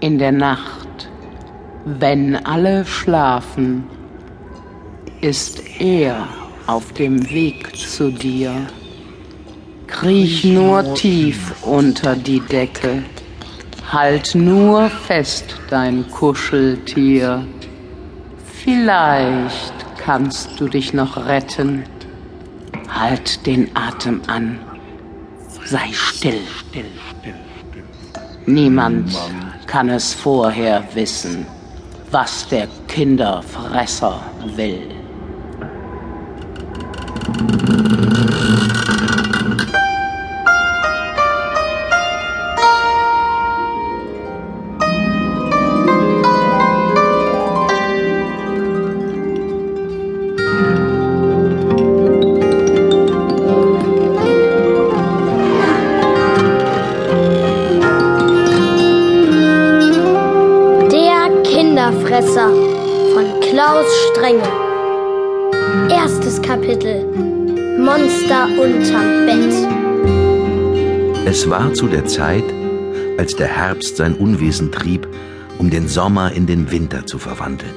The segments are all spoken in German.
In der Nacht, wenn alle schlafen, ist er auf dem Weg zu dir. Kriech nur tief unter die Decke, halt nur fest dein Kuscheltier. Vielleicht kannst du dich noch retten. Halt den Atem an. Sei still. Niemand kann es vorher wissen, was der Kinderfresser will. Kinderfresser von Klaus Strenge. Erstes Kapitel Monster unterm Bett. Es war zu der Zeit, als der Herbst sein Unwesen trieb, um den Sommer in den Winter zu verwandeln.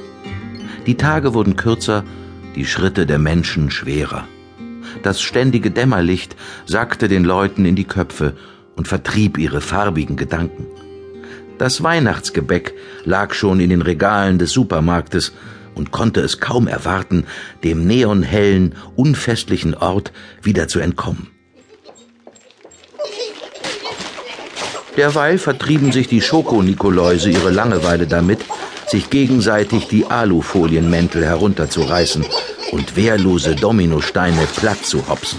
Die Tage wurden kürzer, die Schritte der Menschen schwerer. Das ständige Dämmerlicht sackte den Leuten in die Köpfe und vertrieb ihre farbigen Gedanken. Das Weihnachtsgebäck lag schon in den Regalen des Supermarktes und konnte es kaum erwarten, dem neonhellen, unfestlichen Ort wieder zu entkommen. Derweil vertrieben sich die Schokonikoläuse ihre Langeweile damit, sich gegenseitig die Alufolienmäntel herunterzureißen und wehrlose Dominosteine platt zu hopsen.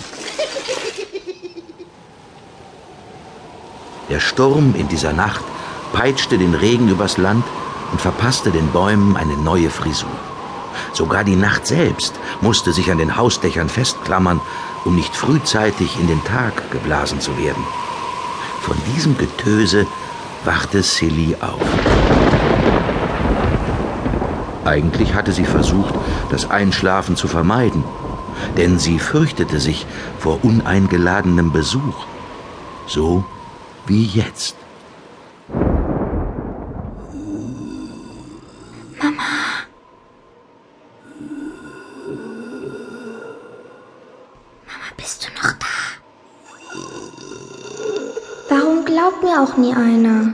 Der Sturm in dieser Nacht peitschte den Regen übers Land und verpasste den Bäumen eine neue Frisur. Sogar die Nacht selbst musste sich an den Hausdächern festklammern, um nicht frühzeitig in den Tag geblasen zu werden. Von diesem Getöse wachte Silly auf. Eigentlich hatte sie versucht, das Einschlafen zu vermeiden, denn sie fürchtete sich vor uneingeladenem Besuch, so wie jetzt. Bist du noch da? Warum glaubt mir auch nie einer?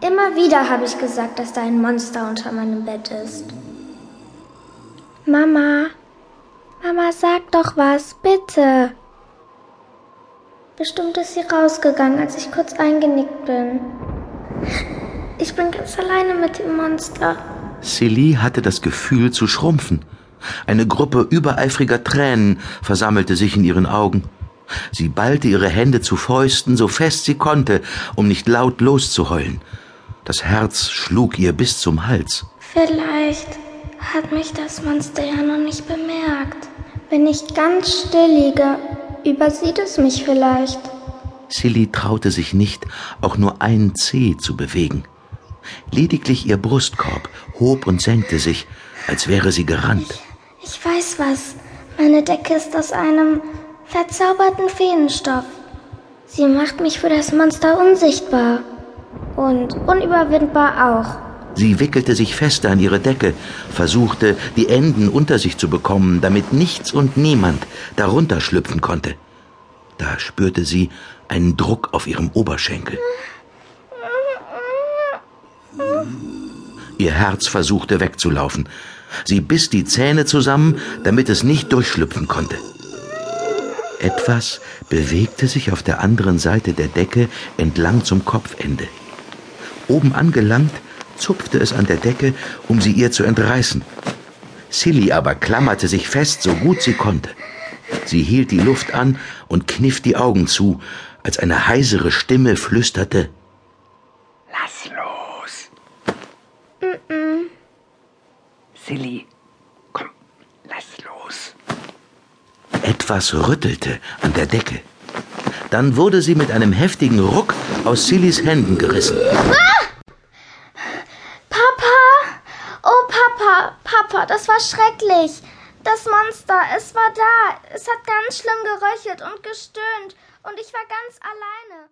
Immer wieder habe ich gesagt, dass da ein Monster unter meinem Bett ist. Mama, Mama, sag doch was, bitte. Bestimmt ist sie rausgegangen, als ich kurz eingenickt bin. Ich bin ganz alleine mit dem Monster. Silly hatte das Gefühl zu schrumpfen. Eine Gruppe übereifriger Tränen versammelte sich in ihren Augen. Sie ballte ihre Hände zu Fäusten, so fest sie konnte, um nicht laut loszuheulen. Das Herz schlug ihr bis zum Hals. Vielleicht hat mich das Monster ja noch nicht bemerkt. Wenn ich ganz still liege, übersieht es mich vielleicht. Silly traute sich nicht, auch nur einen Zeh zu bewegen. Lediglich ihr Brustkorb hob und senkte sich, als wäre sie gerannt. Ich weiß was. Meine Decke ist aus einem verzauberten Feenstoff. Sie macht mich für das Monster unsichtbar. Und unüberwindbar auch. Sie wickelte sich fester an ihre Decke, versuchte, die Enden unter sich zu bekommen, damit nichts und niemand darunter schlüpfen konnte. Da spürte sie einen Druck auf ihrem Oberschenkel. Ihr Herz versuchte wegzulaufen, Sie biss die Zähne zusammen, damit es nicht durchschlüpfen konnte. Etwas bewegte sich auf der anderen Seite der Decke entlang zum Kopfende. Oben angelangt, zupfte es an der Decke, um sie ihr zu entreißen. Silly aber klammerte sich fest, so gut sie konnte. Sie hielt die Luft an und kniff die Augen zu, als eine heisere Stimme flüsterte Silly, komm, lass los. Etwas rüttelte an der Decke. Dann wurde sie mit einem heftigen Ruck aus Sillys Händen gerissen. Ah! Papa! Oh, Papa, Papa, das war schrecklich. Das Monster, es war da. Es hat ganz schlimm geröchelt und gestöhnt. Und ich war ganz alleine.